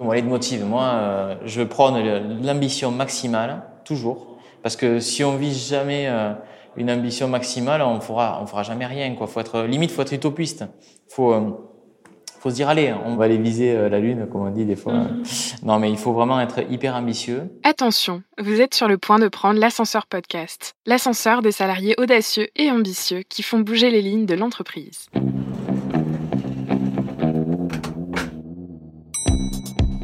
Mon leitmotiv, moi, euh, je prône l'ambition maximale, toujours. Parce que si on vise jamais euh, une ambition maximale, on fera, on fera jamais rien, quoi. Faut être, limite, faut être utopiste. Faut, euh, faut se dire, allez, on va aller viser la lune, comme on dit des fois. Mhm. Non, mais il faut vraiment être hyper ambitieux. Attention, vous êtes sur le point de prendre l'ascenseur podcast. L'ascenseur des salariés audacieux et ambitieux qui font bouger les lignes de l'entreprise.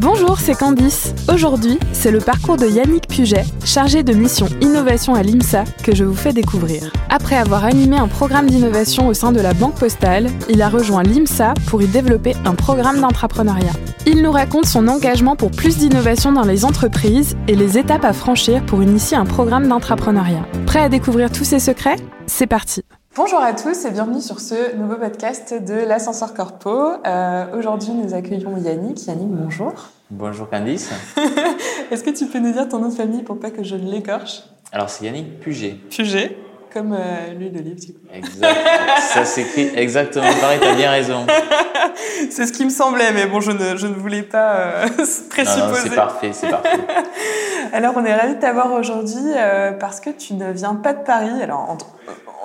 Bonjour, c'est Candice. Aujourd'hui, c'est le parcours de Yannick Puget, chargé de mission innovation à l'IMSA, que je vous fais découvrir. Après avoir animé un programme d'innovation au sein de la Banque Postale, il a rejoint l'IMSA pour y développer un programme d'entrepreneuriat. Il nous raconte son engagement pour plus d'innovation dans les entreprises et les étapes à franchir pour initier un programme d'entrepreneuriat. Prêt à découvrir tous ses secrets? C'est parti Bonjour à tous et bienvenue sur ce nouveau podcast de l'ascenseur corpo. Euh, aujourd'hui, nous accueillons Yannick. Yannick, bonjour. Bonjour Candice. Est-ce que tu peux nous dire ton nom de famille pour pas que je ne l'écorche? Alors, c'est Yannick Puget. Puget, comme euh, l'huile d'olive, du coup. Exact. Ça s'écrit exactement pareil, tu as bien raison. c'est ce qui me semblait, mais bon, je ne, je ne voulais pas euh, présupposer. c'est parfait, c'est parfait. Alors, on est ravis de t'avoir aujourd'hui euh, parce que tu ne viens pas de Paris. Alors, entre,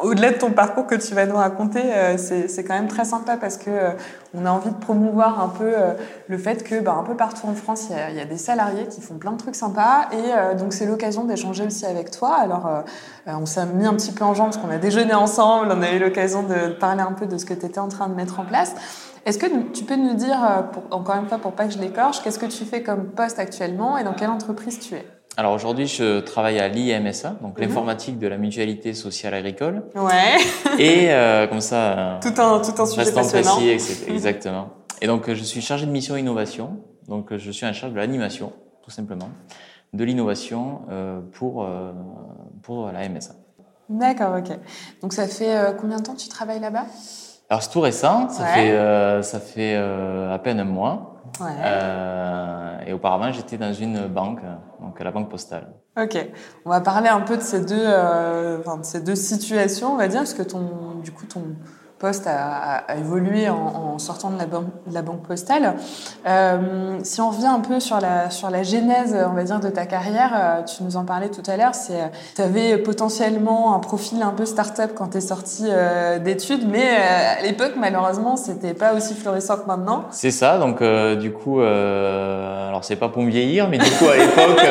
au-delà de ton parcours que tu vas nous raconter, euh, c'est quand même très sympa parce que euh, on a envie de promouvoir un peu euh, le fait que, bah, un peu partout en France, il y, a, des salariés qui font plein de trucs sympas et donc c'est l'occasion d'échanger aussi avec toi. Alors, on s'est mis un petit peu en jambe parce qu'on a déjeuné ensemble, on a eu l'occasion de parler un peu de ce que tu étais en train de mettre en place. Est-ce que tu peux nous dire, encore une fois, pour pas que je l'écorche, qu'est-ce que tu fais comme poste actuellement et dans quelle entreprise tu es? Alors aujourd'hui, je travaille à l'IMSA, donc mhm. l'informatique de la mutualité sociale agricole. Ouais. Et euh, comme ça, euh, tout un tout un sujet passionnant. Précis, exactement. Et donc je suis chargé de mission innovation. Donc je suis en charge de l'animation, tout simplement, de l'innovation euh, pour pour la MSA. D'accord, ok. Donc ça fait combien de temps que tu travailles là-bas? Alors c'est tout récent. Ça fait ça fait à peine un mois. Euh, et auparavant, j'étais dans une banque, donc la banque postale. Ok, on va parler un peu de ces deux, euh, enfin, de ces deux situations, on va dire, parce que ton, du coup, ton, poste a, évolué en, sortant de la, banque, la banque postale. Euh, si on revient un peu sur la, sur la genèse, on va dire, de ta carrière, euh, tu nous en parlais tout à l'heure, c'est tu avais potentiellement un profil un peu start-up quand tu es sorti euh, d'études, mais à l'époque, malheureusement, c'était pas aussi florissant que maintenant. C'est ça, donc du coup, alors c'est pas pour me vieillir, mais du coup, à l'époque...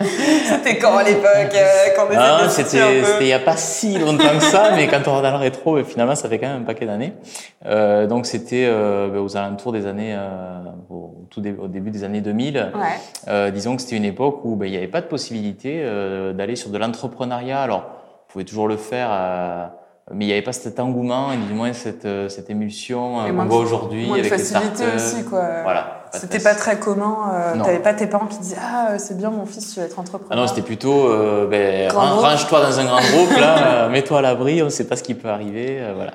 c'était quand à l'époque quand C'était il y a pas si longtemps que ça, mais quand on regarde le rétro, finalement, ça fait quand même un paquet d'années. Euh, donc c'était euh, ben, aux alentours des années, euh, au, tout au début des années 2000. Ouais. disons que c'était une époque où ben, il n'y avait pas de possibilité d'aller sur de l'entrepreneuriat. Alors, vous pouvez toujours le faire mais il n'y avait pas cet engouement et du moins cette, cette émulsion qu'on voit aujourd'hui avec les startups. aussi, quoi. Voilà. C'était pas très commun. Euh, T'avais pas tes parents qui disaient ah c'est bien mon fils tu vas être entrepreneur. Ah non c'était plutôt euh, ben, range-toi dans un grand groupe là, euh, mets-toi à l'abri, on ne sait pas ce qui peut arriver, euh, voilà.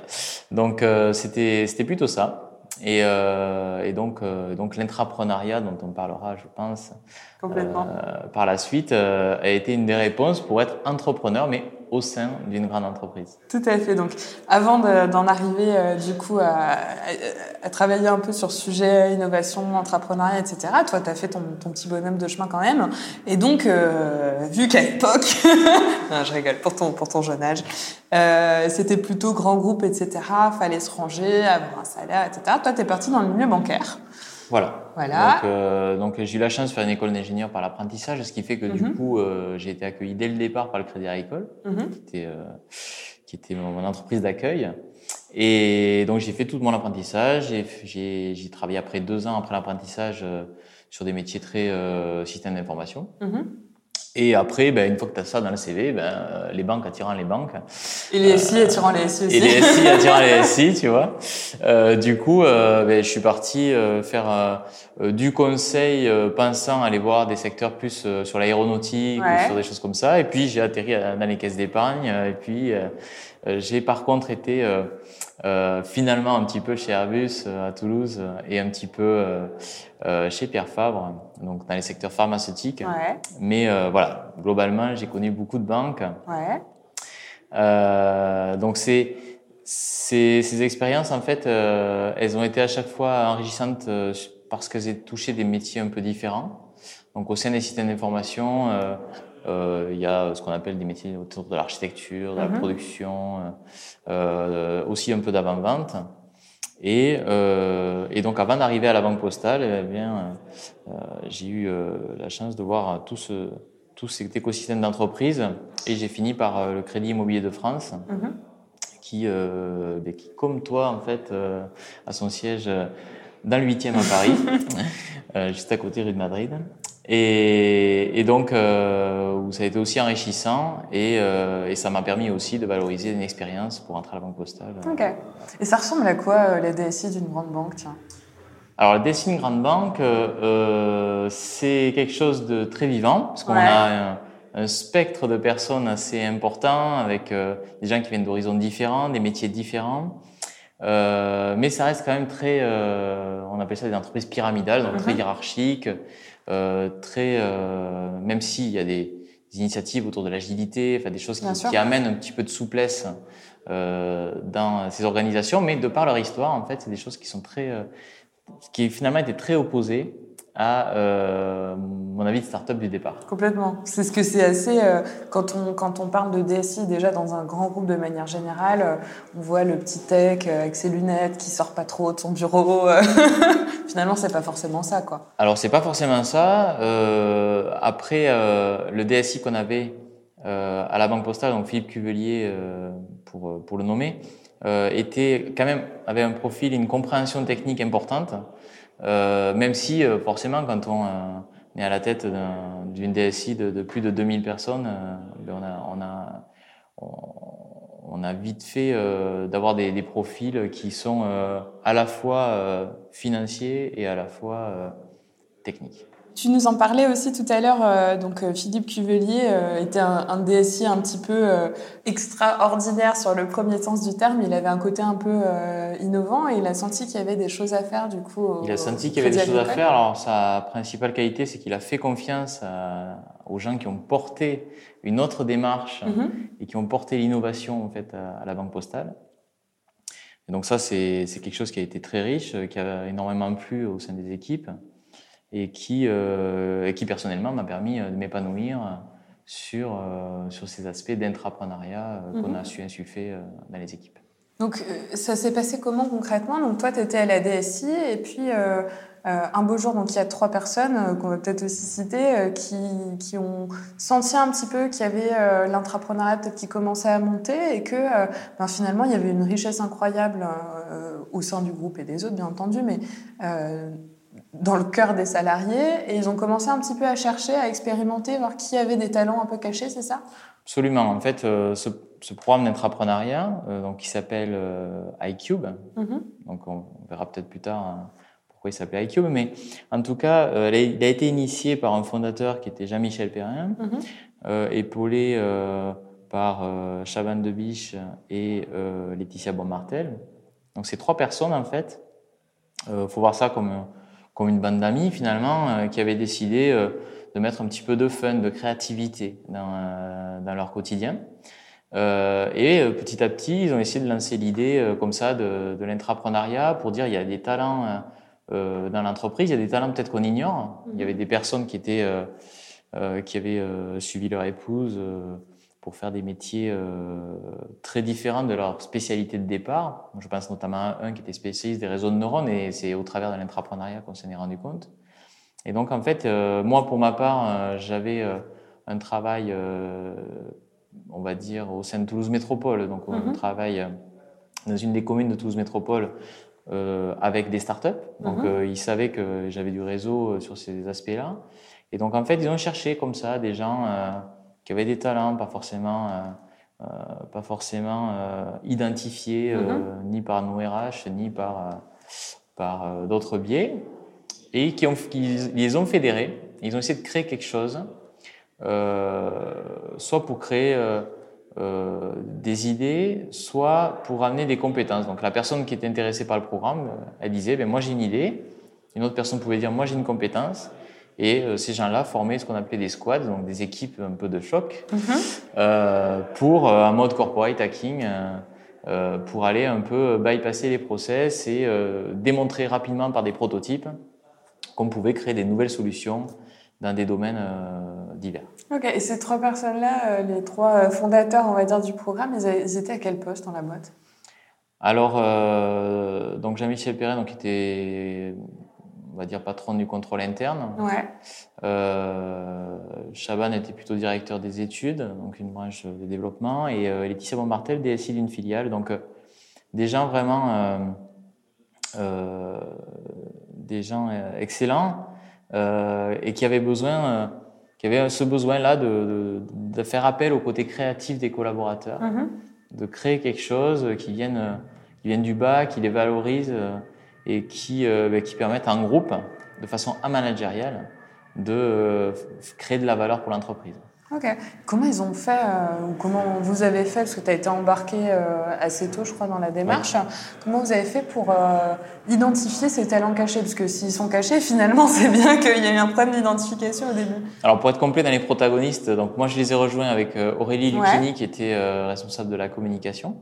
Donc c'était c'était plutôt ça. Et, et donc donc l'intrapreneuriat dont on parlera je pense Complètement. par la suite a été une des réponses pour être entrepreneur mais au sein d'une grande entreprise. Tout à fait. Donc, avant d'en arriver euh, du coup à, travailler un peu sur sujet innovation, entrepreneuriat, etc., toi, tu as fait ton, petit bonhomme de chemin quand même. Et donc, euh, vu qu'à l'époque, je rigole, pour ton, pour ton jeune âge, euh, c'était plutôt grand groupe, etc., fallait se ranger, avoir un salaire, etc. Toi, tu es parti dans le milieu bancaire. Voilà. voilà. Donc, euh, donc j'ai eu la chance de faire une école d'ingénieur par l'apprentissage, ce qui fait que du mhm. coup, euh, j'ai été accueilli dès le départ par le Crédit Agricole, mhm. qui était, euh, qui était mon entreprise d'accueil. Et donc j'ai fait tout mon apprentissage. J'ai travaillé après deux ans après l'apprentissage euh, sur des métiers très euh, système d'information. Mhm. Et après, ben, une fois que tu as ça dans le CV, ben, euh, les banques attirant les banques. Et les SI attirant les SI aussi. Et les SI attirant les SI, tu vois. Euh, du coup, euh, ben, je suis parti euh, faire euh, du conseil pensant aller voir des secteurs plus sur l'aéronautique Ouais. ou sur des choses comme ça. Et puis, j'ai atterri dans les caisses d'épargne. Et puis, j'ai par contre été euh, finalement un petit peu chez Airbus euh, à Toulouse euh, et un petit peu euh, chez Pierre Fabre, donc dans les secteurs pharmaceutiques. Ouais, Mais euh, voilà, globalement, j'ai connu beaucoup de banques. ouais. Euh, donc c'est ces, ces expériences en fait, euh, elles ont été à chaque fois enrichissantes parce qu'elles ont touché des métiers un peu différents. Donc au sein des systèmes d'information, il y a ce qu'on appelle des métiers autour de l'architecture, de la Mhm. production, euh, euh, aussi un peu d'avant-vente. Et, euh, et donc avant d'arriver à la banque postale, eh bien, euh, j'ai eu euh, la chance de voir tout ce tout cet écosystème d'entreprise et j'ai fini par euh, le Crédit Immobilier de France Mhm. qui, euh, ben, qui, comme toi, en fait, euh, a son siège euh, dans le 8e à Paris, euh, juste à côté rue de Madrid. Et, et donc, euh, ça a été aussi enrichissant et, euh, et ça m'a permis aussi de valoriser une expérience pour entrer à la Banque Postale. Ok. Et ça ressemble à quoi euh, la DSI d'une grande banque, tiens? Alors, la DSI d'une grande banque, euh, c'est quelque chose de très vivant, parce qu'on Ouais. a un, un spectre de personnes assez important, avec euh, des gens qui viennent d'horizons différents, des métiers différents. Euh, mais ça reste quand même très, on appelle ça des entreprises pyramidales, donc très Mhm. hiérarchiques, très, euh, même s'il y a des, des initiatives autour de l'agilité, enfin des choses qui, qui amènent un petit peu de souplesse euh, dans ces organisations, mais de par leur histoire, en fait, c'est des choses qui sont très, euh, qui finalement étaient très opposées à euh, mon avis de start-up du départ. Complètement. C'est ce que c'est assez. euh, quand, on, quand on parle de DSI, déjà dans un grand groupe de manière générale, euh, on voit le petit tech avec ses lunettes qui sort pas trop de son bureau. Finalement, c'est pas forcément ça, quoi. Alors c'est pas forcément ça. Après le DSI qu'on avait à la Banque Postale, donc Philippe Cuvelier pour pour le nommer, était quand même avait un profil, une compréhension technique importante. Euh, même si euh, forcément quand on euh, est à la tête d'un- d'une DSI de, de plus de 2000 personnes, euh, ben, on a on a on, a vite fait euh, d'avoir des, des profils qui sont à la fois financiers et à la fois techniques. Tu nous en parlais aussi tout à l'heure. euh, donc euh, Philippe Cuvelier euh, était un, un DSI un petit peu euh, extraordinaire sur le premier sens du terme. Il avait un côté un peu euh, innovant et il a senti qu'il y avait des choses à faire du coup. au- Il a senti qu'il y avait des choses à faire. Alors sa principale qualité, c'est qu'il a fait confiance à- aux gens qui ont porté une autre démarche Mhm. et qui ont porté l'innovation en fait à, à la Banque Postale. Et donc ça, c'est quelque chose qui a été très riche, qui a énormément plu au sein des équipes et qui, euh, et qui personnellement m'a permis euh, de m'épanouir sur, euh, sur ces aspects d'intrapreneuriat euh, qu'on Mhm. a su insuffler dans les équipes. Donc ça s'est passé comment concrètement? Donc toi, tu étais à la DSI et puis un beau jour, donc il y a trois personnes qu'on va peut-être aussi citer qui, qui ont senti un petit peu qu'il y avait l'intrapreneuriat peut-être qui commençait à monter et que ben, finalement il y avait une richesse incroyable au sein du groupe et des autres bien entendu, mais dans le cœur des salariés et ils ont commencé un petit peu à chercher, à expérimenter, voir qui avait des talents un peu cachés, c'est ça? Absolument. En fait, euh, ce, ce programme d'intrapreneuriat, euh, donc qui s'appelle euh, iCube, Mhm. donc on, on verra peut-être plus tard hein, pourquoi il s'appelait iCube, mais en tout cas, il, a, il été initié par un fondateur qui était Jean-Michel Perrin, Mhm. euh, épaulé par Chaban de Biche et Laetitia Bonmartel. Donc ces trois personnes, en fait, euh, faut voir ça comme comme une bande d'amis finalement euh, qui avaient décidé euh, de mettre un petit peu de fun, de créativité dans, euh, dans leur quotidien. Euh, et petit à petit, ils ont essayé de lancer l'idée euh, comme ça de, de l'intrapreneuriat pour dire il y a des talents euh, dans l'entreprise, il y a des talents peut-être qu'on ignore. Il y avait des personnes qui étaient euh, euh, qui avaient suivi leur épouse pour faire des métiers euh, très différents de leur spécialité de départ. Je pense notamment à un qui était spécialiste des réseaux de neurones et c'est au travers de l'intrapreneuriat qu'on s'en est rendu compte. Et donc en fait, euh, moi pour ma part, euh, j'avais euh, un travail, euh, on va dire, au sein de Toulouse Métropole. Donc on Mhm. travaille dans une des communes de Toulouse Métropole euh, avec des startups. Donc euh, ils savaient que j'avais du réseau sur ces aspects-là. Et donc en fait, ils ont cherché comme ça des gens qui avaient des talents, pas forcément, pas forcément identifiés mm-hmm. ni par nos RH ni par par d'autres biais, et qui, ont, qui les ont fédérés. Ils ont essayé de créer quelque chose, soit pour créer euh, des idées, soit pour amener des compétences. Donc la personne qui était intéressée par le programme, euh, elle disait, ben, moi j'ai une idée. Une autre personne pouvait dire, moi j'ai une compétence. Et euh, ces gens-là formaient ce qu'on appelait des squads, donc des équipes un peu de choc, mhm. euh, pour un mode corporate hacking, pour aller un peu bypasser les process et démontrer rapidement par des prototypes qu'on pouvait créer des nouvelles solutions dans des domaines euh, divers. Ok, et ces trois personnes-là, euh, les trois euh, fondateurs, on va dire, du programme, ils, étaient à quel poste dans la boîte? Alors, donc Jean-Michel Perret, donc, était, on va dire, patron du contrôle interne. Ouais. Chaban était plutôt directeur des études, donc une branche de développement, et Laetitia Bombartel, DSI d'une filiale. Donc, des gens vraiment, des gens excellents euh, et qui avait besoin, euh, qui avait ce besoin-là de, de, de, faire appel au côté créatif des collaborateurs, mhm. de créer quelque chose qui vienne, qui vienne du bas, qui les valorise euh, et qui, ben, qui permette à un groupe, de façon amanagériale, de créer de la valeur pour l'entreprise. Ok. Comment ils ont fait, euh, ou comment vous avez fait, parce que tu as été embarqué euh, assez tôt, je crois, dans la démarche, comment vous avez fait pour euh, identifier ces talents cachés? Parce que s'ils sont cachés, finalement, c'est bien qu'il y ait eu un problème d'identification au début. Alors, pour être complet dans les protagonistes, donc moi, je les ai rejoints avec Aurélie Lucchini, qui était responsable de la communication.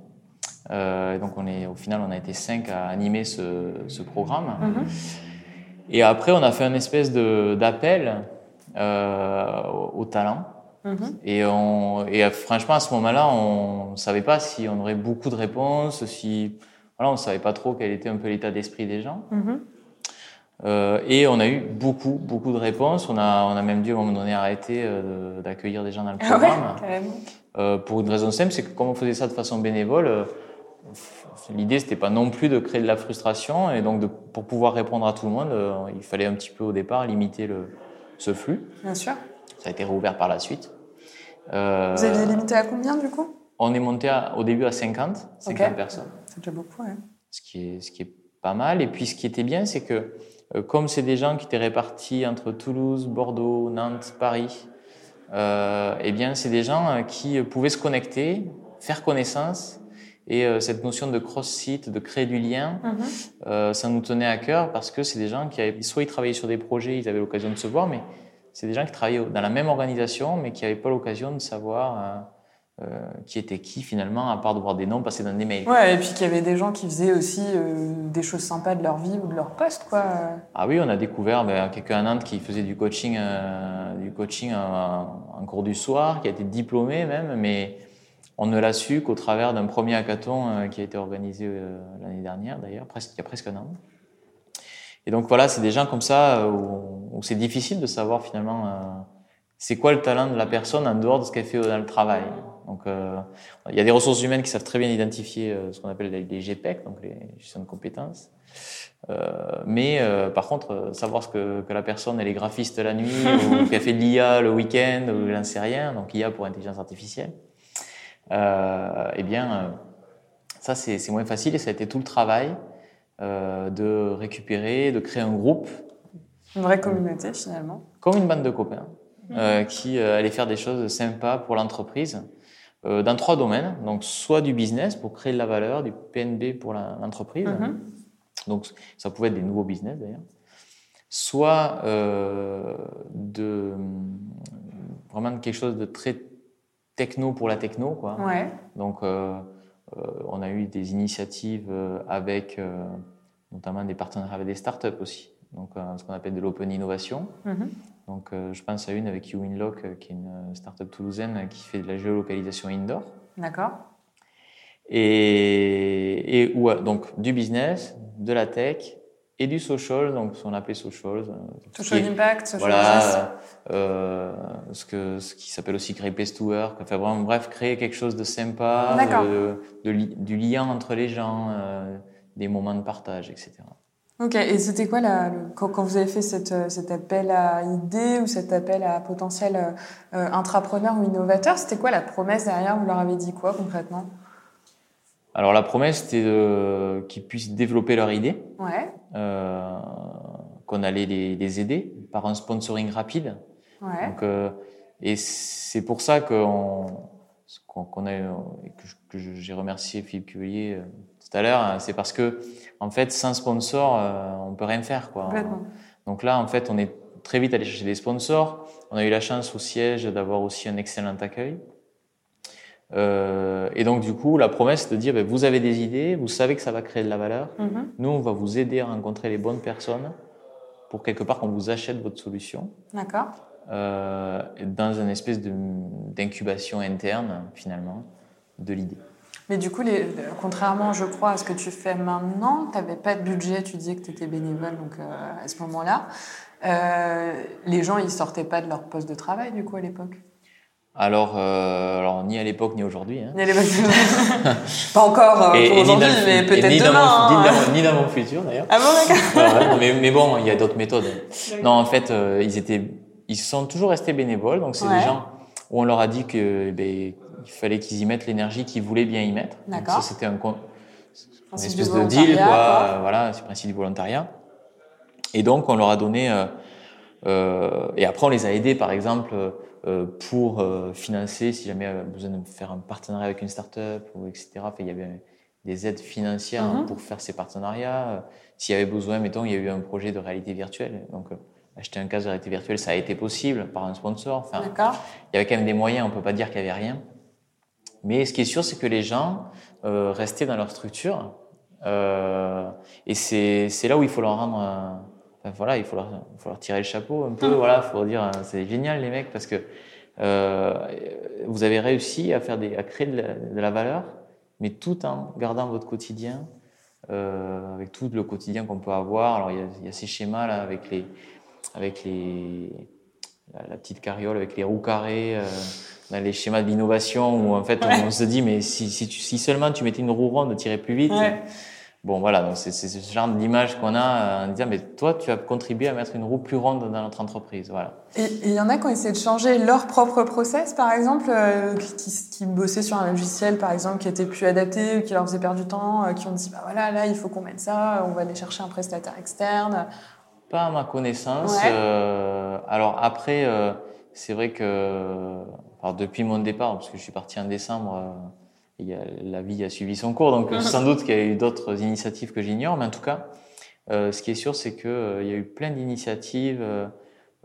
Donc, on est, au final, on a été cinq à animer ce, ce programme. Mhm. Et après, on a fait une espèce d'appel aux talents. Mhm. Et, on, et euh, franchement, à ce moment-là, on ne savait pas si on aurait beaucoup de réponses, si voilà, on ne savait pas trop quel était un peu l'état d'esprit des gens. Mhm. Euh, et on a eu beaucoup, beaucoup de réponses. On a, on a même dû à un moment donné arrêter euh, d'accueillir des gens dans le ah programme. euh, pour une raison simple, c'est que comme on faisait ça de façon bénévole, euh, l'idée c'était pas non plus de créer de la frustration et donc de, pour pouvoir répondre à tout le monde, euh, il fallait un petit peu au départ limiter le, ce flux. Bien sûr. Ça a été réouvert par la suite. Euh, Vous aviez limité à combien du coup? On est monté au début à 50, 50 personnes. C'est déjà beaucoup, ouais. Ce qui, est, ce qui est pas mal. Et puis ce qui était bien, c'est que euh, comme c'est des gens qui étaient répartis entre Toulouse, Bordeaux, Nantes, Paris, euh, eh bien c'est des gens qui pouvaient se connecter, faire connaissance. Et euh, cette notion de cross-site, de créer du lien, mhm. euh, ça nous tenait à cœur parce que c'est des gens qui avaient, soit ils travaillaient sur des projets, ils avaient l'occasion de se voir, mais c'est des gens qui travaillaient dans la même organisation, mais qui n'avaient pas l'occasion de savoir euh, qui était qui finalement, à part de voir des noms passer dans des mails. Ouais, et puis qu'il y avait des gens qui faisaient aussi des choses sympas de leur vie ou de leur poste, quoi. Ah oui, on a découvert ben, quelqu'un à Nantes qui faisait du coaching, du coaching en, cours du soir, qui a été diplômé même, mais on ne l'a su qu'au travers d'un premier hackathon qui a été organisé l'année dernière, d'ailleurs, presque, il y a presque un an. Et donc voilà, c'est des gens comme ça euh, où, c'est difficile de savoir finalement euh, c'est quoi le talent de la personne en dehors de ce qu'elle fait dans le travail. Donc euh, il y a des ressources humaines qui savent très bien identifier ce qu'on appelle les, GPEC, donc les gestions de compétences. mais par contre, savoir ce que, que, la personne elle est graphiste la nuit ou qu'elle fait de l'IA le week-end ou j'en sais rien, donc IA pour intelligence artificielle, eh bien ça c'est moins facile et ça a été tout le travail euh, de récupérer, de créer un groupe. Une vraie communauté finalement. Comme une bande de copains mmh. euh, qui euh, allaient faire des choses sympas pour l'entreprise euh, dans trois domaines. Donc soit du business pour créer de la valeur, du PNB pour l'entreprise. Mmh. Donc ça pouvait être des nouveaux business d'ailleurs. Soit euh, de vraiment quelque chose de très techno pour la techno quoi. Ouais. Donc euh, on a eu des initiatives euh, avec euh, notamment des partenariats avec des startups aussi, donc ce qu'on appelle de l'open innovation. Mhm. Donc je pense à une avec YouInlock, qui est une startup toulousaine qui fait de la géolocalisation indoor. D'accord. Et, et donc du business, de la tech et du social, donc ce qu'on appelle social. Social impact, social voilà, euh, ce, que, ce qui s'appelle aussi Great Place to Work. Enfin, vraiment, bref, créer quelque chose de sympa, de, du lien entre les gens, euh, des moments de partage, etc. Ok, et c'était quoi la, quand, quand, vous avez fait cette, cet appel à idées ou cet appel à potentiel euh, intrapreneur ou innovateur, c'était quoi la promesse derrière? Vous leur avez dit quoi concrètement? Alors la promesse, c'était de, qu'ils puissent développer leur idée, ouais. euh, qu'on allait les, les, aider par un sponsoring rapide. Ouais. Donc, euh, et c'est pour ça qu'on, qu'on a, que j'ai remercié Philippe Cuvelier euh, tout à l'heure, hein, c'est parce que en fait, sans sponsor, on peut rien faire, quoi. Donc là, en fait, on est très vite allé chercher des sponsors. On a eu la chance au siège d'avoir aussi un excellent accueil. Euh, et donc, du coup, la promesse de dire, ben, vous avez des idées, vous savez que ça va créer de la valeur. Mm -hmm. Nous, on va vous aider à rencontrer les bonnes personnes pour quelque part qu'on vous achète votre solution. D'accord. Euh, dans une espèce d'incubation interne, finalement, de l'idée. Mais du coup, les, contrairement, je crois, à ce que tu fais maintenant, tu n'avais pas de budget, tu disais que tu étais bénévole donc, euh, à ce moment-là. Les gens, ils sortaient pas de leur poste de travail, du coup, à l'époque? Alors, euh, alors, ni à l'époque ni aujourd'hui. Hein. Ni à l'époque. pas encore euh, pour aujourd'hui, mais peut-être demain. Mon, hein. ni, dans, mon futur d'ailleurs. Ah bon, d'accord. mais, mais, bon, il y a d'autres méthodes. Non, en fait, euh, ils étaient, ils sont toujours restés bénévoles. Donc, c'est Ouais. des gens où on leur a dit que eh ben, il fallait qu'ils y mettent l'énergie qu'ils voulaient bien y mettre. D'accord. C'était un, con- une espèce de deal, quoi. Euh, Voilà, c'est le principe du volontariat. Et donc, on leur a donné. euh, et après, on les a aidés, par exemple, pour euh, financer, si jamais il y avait besoin de faire un partenariat avec une start-up, ou etc. Enfin, il y avait des aides financières Mhm. pour faire ces partenariats. Euh, S'il y avait besoin, mettons, il y a eu un projet de réalité virtuelle. Donc, euh, acheter un casque de réalité virtuelle, ça a été possible par un sponsor. Enfin, il y avait quand même des moyens, on peut pas dire qu'il y avait rien. Mais ce qui est sûr, c'est que les gens euh, restaient dans leur structure. Euh, et c'est c'est là où il faut leur rendre. Enfin, voilà, il faut leur, il faut leur tirer le chapeau un peu. Voilà, il faut dire euh, c'est génial les mecs parce que euh, vous avez réussi à faire des, à créer de la, de la valeur, mais tout en gardant votre quotidien, euh, avec tout le quotidien qu'on peut avoir. Alors il y a, il y a ces schémas là avec les, avec les, la, la petite carriole avec les roues carrées. Euh, les schémas de l'innovation où en fait on, Ouais. on se dit mais si, si, tu- si seulement tu mettais une roue ronde, tirer plus vite. Ouais. Bon voilà, donc c'est c'est ce genre d'image qu'on a euh, en disant mais toi tu as contribué à mettre une roue plus ronde dans notre entreprise. Voilà. Et il y en a qui ont essayé de changer leur propre process, par exemple, euh, qui, qui bossaient sur un logiciel, par exemple, qui était plus adapté, qui leur faisait perdre du temps, euh, qui ont dit, bah voilà, là, il faut qu'on mette ça, on va aller chercher un prestataire externe. Pas à ma connaissance. Ouais. euh, alors après, euh, c'est vrai que alors depuis mon départ, parce que je suis parti en décembre, la vie a suivi son cours, donc sans doute qu'il y a eu d'autres initiatives que j'ignore, mais en tout cas, euh, ce qui est sûr, c'est que euh, y a eu plein d'initiatives.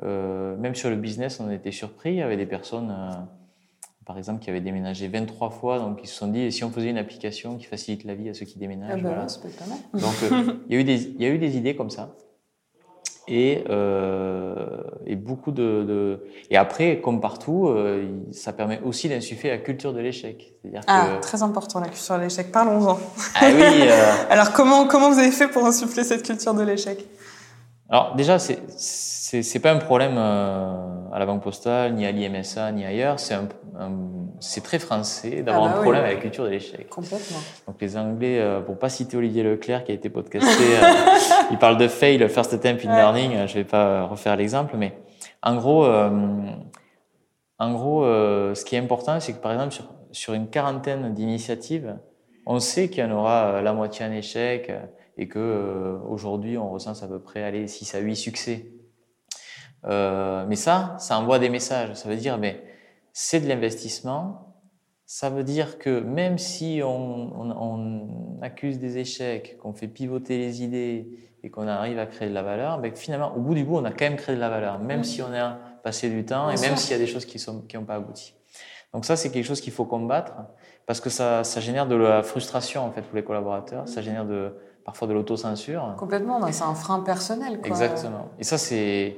euh, même sur le business, on était surpris. Il y avait des personnes, par exemple, qui avaient déménagé 23 fois, donc ils se sont dit, et si on faisait une application qui facilite la vie à ceux qui déménagent Ah bah voilà. pas mal. Donc, il y, a eu des, il y a eu des idées comme ça. Et, euh, et beaucoup de, de- Et après, comme partout, euh, ça permet aussi d'insuffler la culture de l'échec. C'est-à-dire Ah, que. très important, la culture de l'échec. Parlons-en. Ah oui euh, Alors, comment, comment vous avez fait pour insuffler cette culture de l'échec? Alors, déjà, c'est c'est pas un problème euh, à la Banque Postale, ni à l'IMSA, ni ailleurs. C'est très français d'avoir Ah bah un oui. problème avec la culture de l'échec. Complètement. Donc les Anglais, euh, pour pas citer Olivier Leclerc qui a été podcasté, euh, il parle de fail, first attempt in Ouais. learning. euh, Je vais pas refaire l'exemple, mais en gros, euh, en gros, ce qui est important, c'est que par exemple sur, sur une quarantaine d'initiatives, on sait qu'il y en aura la moitié en échec et que euh, aujourd'hui on recense à peu près allez 6 à 8 succès. Euh, mais ça, ça envoie des messages. Ça veut dire, mais c'est de l'investissement. Ça veut dire que même si on, on, on accuse des échecs, qu'on fait pivoter les idées et qu'on arrive à créer de la valeur, ben finalement, au bout du bout, on a quand même créé de la valeur, même si on a passé du temps et même s'il y a des choses qui sont qui n'ont pas abouti. Donc ça, c'est quelque chose qu'il faut combattre parce que ça, ça génère de la frustration en fait pour les collaborateurs, ça génère de parfois de l'autocensure. Complètement, c'est un frein personnel. Quoi. Exactement. Et ça, c'est,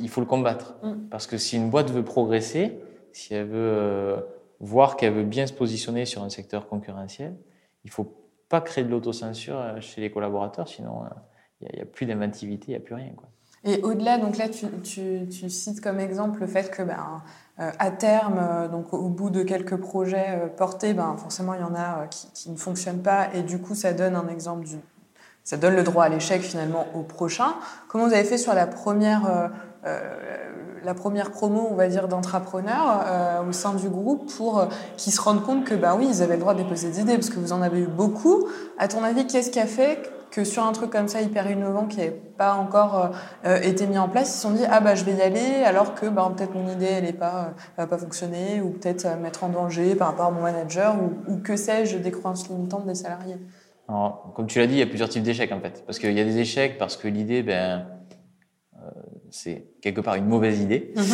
il faut le combattre. Mm. Parce que si une boîte veut progresser, si elle veut euh, voir qu'elle veut bien se positionner sur un secteur concurrentiel, il faut pas créer de l'autocensure euh, chez les collaborateurs, sinon euh, il n'y a, plus d'inventivité, il n'y a plus rien. Quoi. Et au-delà, donc là, tu, tu, tu, cites comme exemple le fait que, ben, euh, à terme, euh, donc au bout de quelques projets euh, portés, ben, forcément, il y en a qui, qui, ne fonctionnent pas, et du coup, ça donne un exemple du, ça donne le droit à l'échec finalement au prochain. Comment vous avez fait sur la première, la première promo, on va dire, d'entrepreneurs au sein du groupe pour qu'ils se rendent compte que, bah oui, ils avaient le droit de déposer des idées parce que vous en avez eu beaucoup. À ton avis, qu'est-ce qui a fait que sur un truc comme ça hyper innovant qui n'avait pas encore euh, été mis en place, ils se sont dit ah bah je vais y aller alors que bah, peut-être mon idée elle est pas euh, va pas fonctionner ou peut-être euh, mettre en danger par rapport à mon manager ou, que sais-je des croyances limitantes des salariés? Alors, comme tu l'as dit, il y a plusieurs types d'échecs en fait, parce qu'il y a des échecs parce que l'idée ben c'est quelque part une mauvaise idée. Mhm.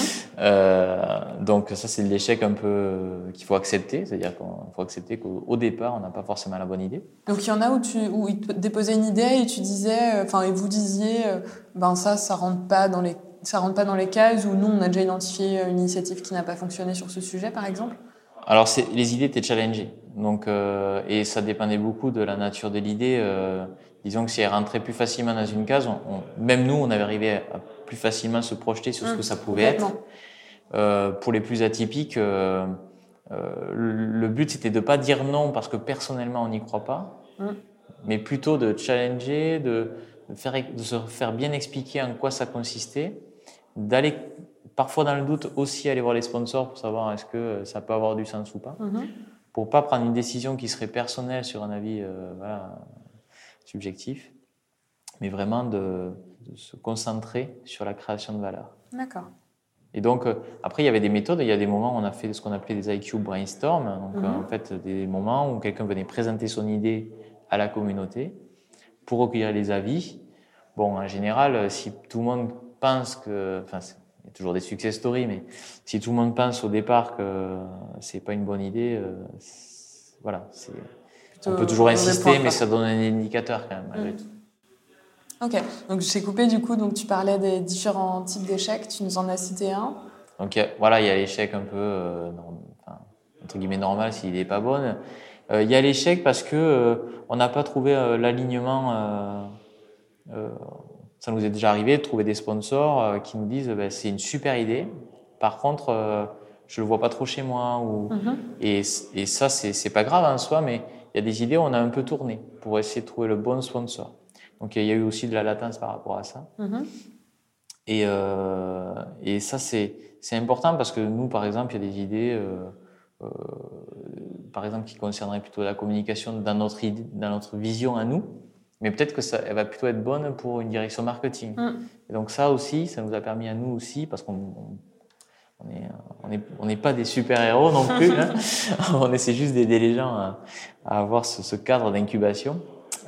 Euh, donc ça, c'est l'échec un peu qu'il faut accepter, c'est-à-dire qu'il faut accepter qu'au départ, on n'a pas forcément la bonne idée. Donc il y en a où tu où ils déposaient une idée et tu disais, euh, enfin et vous disiez, euh, ben ça, ça rentre pas dans les ça rentre pas dans les cases où nous on a déjà identifié une initiative qui n'a pas fonctionné sur ce sujet, par exemple? Alors les idées étaient challengées, donc et ça dépendait beaucoup de la nature de l'idée. disons que si elle rentrait plus facilement dans une case, même nous, on avait arrivé à plus facilement se projeter sur ce que mmh, ça pouvait être. Euh, pour les plus atypiques, euh, euh, le but c'était de pas dire non parce que personnellement on n'y croit pas, mmh. mais plutôt de challenger, de, faire, de se faire bien expliquer en quoi ça consistait, d'aller parfois dans le doute aussi aller voir les sponsors pour savoir est-ce que ça peut avoir du sens ou pas, mmh. Pour pas prendre une décision qui serait personnelle sur un avis voilà, subjectif, mais vraiment de, de se concentrer sur la création de valeur. D'accord. Et donc, euh, après, il y avait des méthodes. Il y a des moments où on a fait ce qu'on appelait des IQ brainstorm. Donc, mhm. en fait, des moments où quelqu'un venait présenter son idée à la communauté pour recueillir les avis. Bon, en général, euh, si tout le monde pense que, enfin, y a toujours des success stories, mais si tout le monde pense au départ que c'est pas une bonne idée, euh, voilà, on peut toujours insister, mais ça donne un indicateur quand même, malgré tout. Ok, donc je t'ai coupé du coup, donc tu parlais des différents types d'échecs, tu nous en as cité un. Donc voilà, il y a l'échec un peu, euh, enfin, entre guillemets normal s'il n'est pas bon. Euh, il y a l'échec parce que euh, on n'a pas trouvé l'alignement. Ça nous est déjà arrivé de trouver des sponsors qui nous disent bah, c'est une super idée. Par contre, je le vois pas trop chez moi. Ou, mm-hmm. et, et ça, c'est pas grave en soi, mais il y a des idées où on a un peu tourné pour essayer de trouver le bon sponsor. Donc il y a eu aussi de la latence par rapport à ça. Mm-hmm. Et, euh, et ça, c'est important parce que nous, par exemple, il y a des idées, euh, euh, par exemple, qui concerneraient plutôt la communication dans notre, idée, dans notre vision à nous. Mais peut-être que ça, elle va plutôt être bonne pour une direction marketing. Mm. Et donc ça aussi, ça nous a permis à nous aussi, parce qu'on on n'est on est, on est pas des super-héros non plus, hein. on essaie juste d'aider les gens à, à avoir ce, ce cadre d'incubation.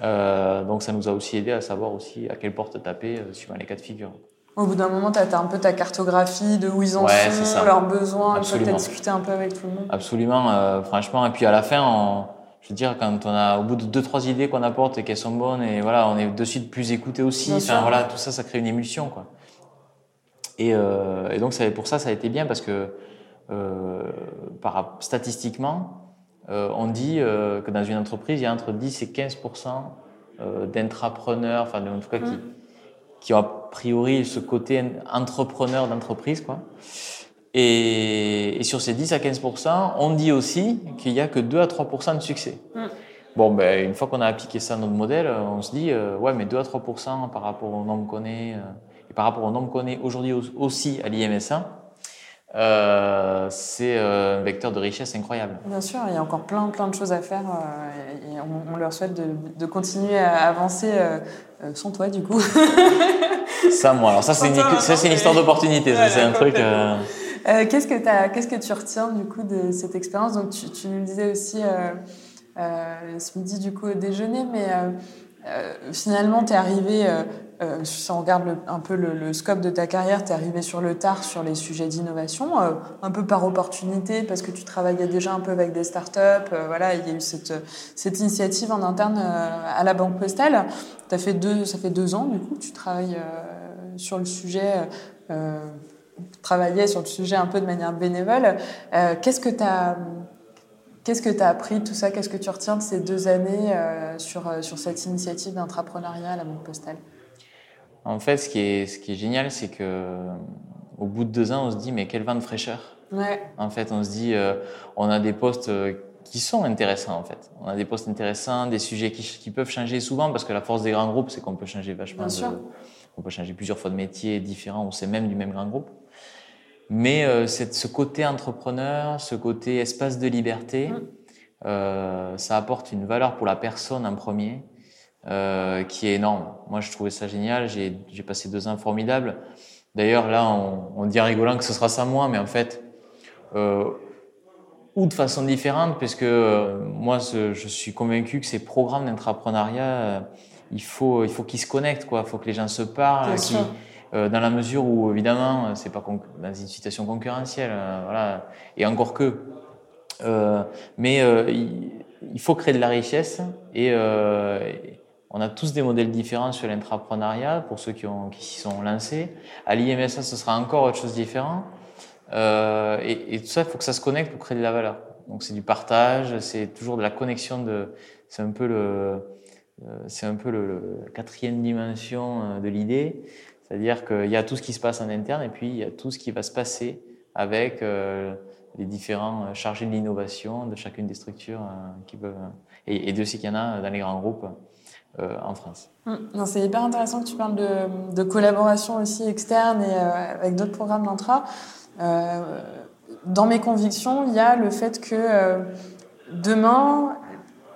Euh, donc ça nous a aussi aidé à savoir aussi à quelle porte taper euh, suivant les cas de figure. Au bout d'un moment, tu as, un peu ta cartographie de où ils en sont, leurs besoins, tu as discuté un peu avec tout le monde. Absolument, euh, franchement. Et puis à la fin, je veux dire, quand on a, au bout de deux, trois idées qu'on apporte et qu'elles sont bonnes, et voilà, on est de suite plus écouté aussi. enfin, voilà, tout ça, ça crée une émulsion, quoi. Et, euh, et donc, ça, pour ça, ça a été bien parce que, euh, par, statistiquement, euh, on dit euh, que dans une entreprise, il y a entre 10 et 15% euh, d'intrapreneurs, enfin, en tout cas, qui, mm. qui ont a priori ce côté entrepreneur d'entreprise, quoi. Et, et, sur ces 10 à 15% on dit aussi qu'il n'y a que 2 à 3% de succès. Mm. Bon, ben, une fois qu'on a appliqué ça à notre modèle, on se dit, ouais, mais 2 à 3% par rapport au nombre qu'on est, et par rapport au nombre qu'on est aujourd'hui aussi à l'IMSA, euh, c'est euh, un vecteur de richesse incroyable. Bien sûr, il y a encore plein, plein de choses à faire euh, et on, leur souhaite de, de, continuer à avancer sans toi, du coup. ça, moi, alors ça, c'est une, une, histoire d'opportunité, c'est un truc. Qu'est-ce, que as, qu'est-ce que tu retiens du coup de cette expérience? Donc, tu, nous disais aussi ce midi, du coup, au déjeuner, mais finalement, tu es arrivé euh, si on regarde un peu le, scope de ta carrière, tu es arrivé sur le tard sur les sujets d'innovation, euh, un peu par opportunité, parce que tu travaillais déjà un peu avec des startups. Euh, voilà, il y a eu cette, initiative en interne à la Banque Postale. Ça fait deux ans, du coup, tu travailles sur le sujet, travaillais sur le sujet un peu de manière bénévole. Qu'est-ce que tu as. Qu'est-ce que tu as appris tout ça? Qu'est-ce que tu retiens de ces deux années sur, sur cette initiative d'entrepreneuriat à la Banque Postale? En fait, ce qui est, ce qui est génial, c'est que au bout de deux ans, on se dit mais quel vent de fraîcheur. Ouais. En fait, on se dit, euh, on a des postes euh, qui sont intéressants en fait. On a des postes intéressants, des sujets qui, qui peuvent changer souvent parce que la force des grands groupes, c'est qu'on peut changer vachement. Bien sûr. on peut changer plusieurs fois de métier différents ou c'est même du même grand groupe. Mais euh, ce côté entrepreneur, ce côté espace de liberté, Mm. euh, ça apporte une valeur pour la personne en premier euh, qui est énorme. Moi, je trouvais ça génial. J'ai j'ai passé deux ans formidables. D'ailleurs, là, on, on dit en rigolant que ce sera ça moi, mais en fait, euh, ou de façon différente, puisque euh, moi, je suis convaincu que ces programmes d'entrepreneuriat, euh, il faut, il faut qu'ils se connectent, quoi. Il faut que les gens se parlent, qu'ils-. Euh, dans la mesure où, évidemment, euh, c'est pas dans une situation concurrentielle, euh, voilà. Et encore que. Euh, mais euh, il, faut créer de la richesse et, on a tous des modèles différents sur l'entrepreneuriat pour ceux qui, ont, qui s'y sont lancés. À l'IMSA, ce sera encore autre chose différent. Et, et tout ça, il faut que ça se connecte pour créer de la valeur. Donc c'est du partage, c'est toujours de la connexion de. C'est un peu le, c'est un peu le, le quatrième dimension de l'idée, c'est-à-dire qu'il y a tout ce qui se passe en interne et puis il y a tout ce qui va se passer avec euh, les différents euh, chargés de l'innovation de chacune des structures euh, qui peuvent. Et, et ce qu'il y en a dans les grands groupes en France. Mm. Non, C'est hyper intéressant que tu parles de, de collaboration aussi externe et avec d'autres programmes d'intra. Dans mes convictions, il y a le fait que demain,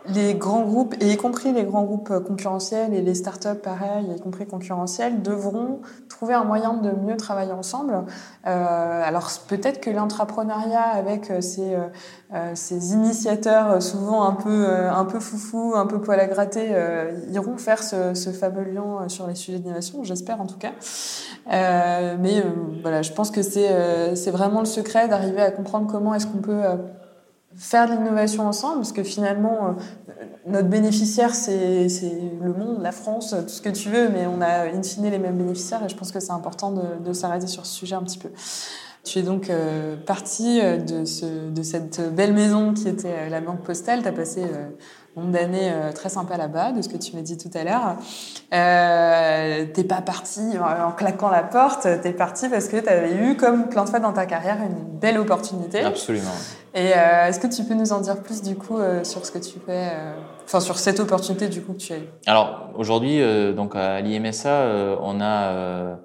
les grands groupes, et y compris les grands groupes concurrentiels et les startups, pareil, y compris concurrentiels, devront trouver un moyen de mieux travailler ensemble. Euh, alors peut-être que l'entrepreneuriat, avec euh, ses, euh, euh, ces initiateurs euh, souvent un peu, euh, un peu foufou, un peu poil à gratter, euh, iront faire ce, ce fameux lien euh, sur les sujets d'innovation, j'espère en tout cas. Euh, mais euh, voilà, je pense que c'est euh, c'est vraiment le secret d'arriver à comprendre comment est-ce qu'on peut euh, faire de l'innovation ensemble, parce que finalement, euh, notre bénéficiaire, c'est le monde, la France, tout ce que tu veux, mais on a in fine les mêmes bénéficiaires, et je pense que c'est important de, s'arrêter sur ce sujet un petit peu. Tu es donc euh, partie euh, de, ce, de cette belle maison qui était euh, la Banque Postale. Tu as passé euh, nombre d'années très sympa là-bas, de ce que tu m'as dit tout à l'heure. Euh, t'es pas parti en, en claquant la porte, t'es parti parce que tu avais eu, comme plein de fois dans ta carrière, une belle opportunité. Absolument. Et euh, est-ce que tu peux nous en dire plus du coup euh, sur ce que tu fais, euh, enfin sur cette opportunité du coup que tu as eue? Alors aujourd'hui, euh, donc à l'IMSA, euh, on a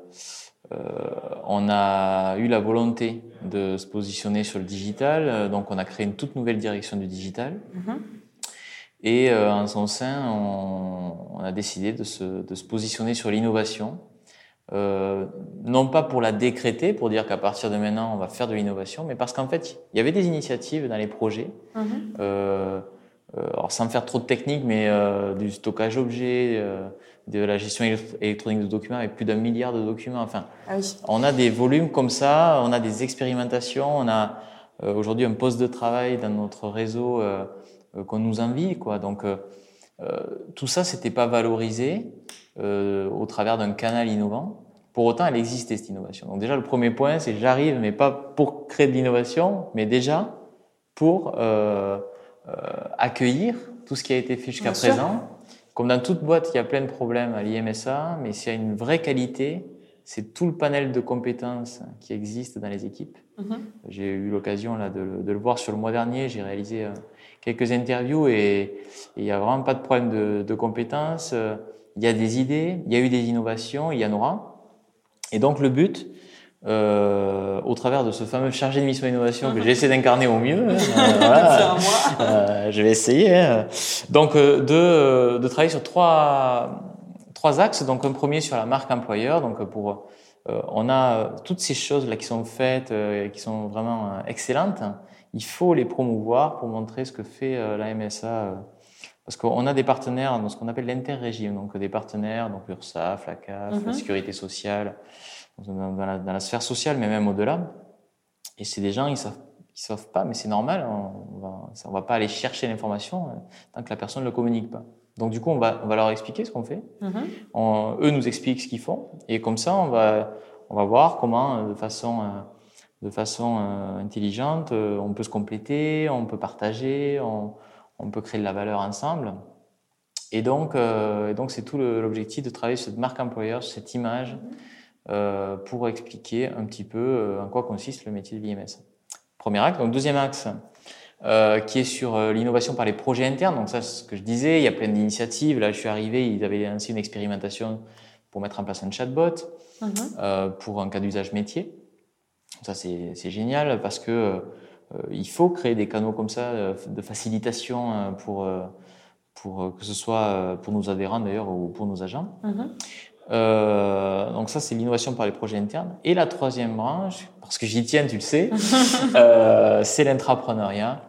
on a eu la volonté de se positionner sur le digital. Donc on a créé une toute nouvelle direction du digital. Mhm. Et euh, en son sein, on, on a décidé de se, de se positionner sur l'innovation. Euh, non pas pour la décréter, pour dire qu'à partir de maintenant on va faire de l'innovation, mais parce qu'en fait il y avait des initiatives dans les projets Mhm. euh, alors sans faire trop de technique, mais euh, du stockage objet, euh, de la gestion éle- électronique de documents avec plus d'un milliard de documents. Enfin, Ah oui. on a des volumes comme ça, on a des expérimentations, on a euh, aujourd'hui un poste de travail dans notre réseau qu'on nous envie, quoi. Donc tout ça, c'était pas valorisé euh, au travers d'un canal innovant. Pour autant, elle existait cette innovation. Donc déjà, le premier point, c'est j'arrive, mais pas pour créer de l'innovation, mais déjà pour euh, euh, accueillir tout ce qui a été fait jusqu'à présent. Comme dans toute boîte, il y a plein de problèmes à l'IMSA, mais s'il y a une vraie qualité, c'est tout le panel de compétences qui existe dans les équipes. Mhm. J'ai eu l'occasion là de, le- de le voir sur le mois dernier. J'ai réalisé euh, quelques interviews et et il n'y a vraiment pas de problème de, de compétences. Euh, Il y a des idées, il y a eu des innovations, il y en aura. Et donc le but, euh, au travers de ce fameux chargé de mission innovation que j'essaie d'incarner au mieux, hein, euh, voilà, euh, je vais essayer. hein. Donc, de, de travailler sur trois, trois axes. Donc, un premier sur la marque employeur. Donc, pour, on a toutes ces choses là qui sont faites, et qui sont vraiment excellentes. Il faut les promouvoir pour montrer ce que fait la MSA. Parce qu'on a des partenaires dans ce qu'on appelle l'interrégime, donc des partenaires, donc l'URSSAF, la CAF, la Mhm. sécurité sociale, dans la, dans la sphère sociale, mais même au-delà. Et c'est des gens, ils savent, ils savent pas, mais c'est normal. On va, on va pas aller chercher l'information euh, tant que la personne ne le communique pas. Donc du coup, on va, on va leur expliquer ce qu'on fait. Mhm. On- eux nous expliquent ce qu'ils font, et comme ça, on va, on va voir comment, euh, de façon, euh, de façon euh, intelligente, euh, on peut se compléter, on peut partager, on, on peut créer de la valeur ensemble. Et donc, euh, donc c'est tout l'objectif de travailler sur cette marque employeur, sur cette image, euh, pour expliquer un petit peu euh, en quoi consiste le métier de l'IMS. Premier axe. Donc deuxième axe, euh, qui est sur l'innovation par les projets internes. Donc ça, c'est ce que je disais, il y a plein d'initiatives. Là, je suis arrivé, ils avaient lancé une expérimentation pour mettre en place un chatbot Mhm. pour un cas d'usage métier. Ça, c'est génial parce que il faut créer des canaux comme ça euh, de facilitation euh, pour, euh, pour euh, que ce soit euh, pour nos adhérents d'ailleurs ou pour nos agents. Mhm. Euh, donc ça, c'est l'innovation par les projets internes. Et la troisième branche, parce que j'y tiens, tu le sais, euh, c'est l'intrapreneuriat.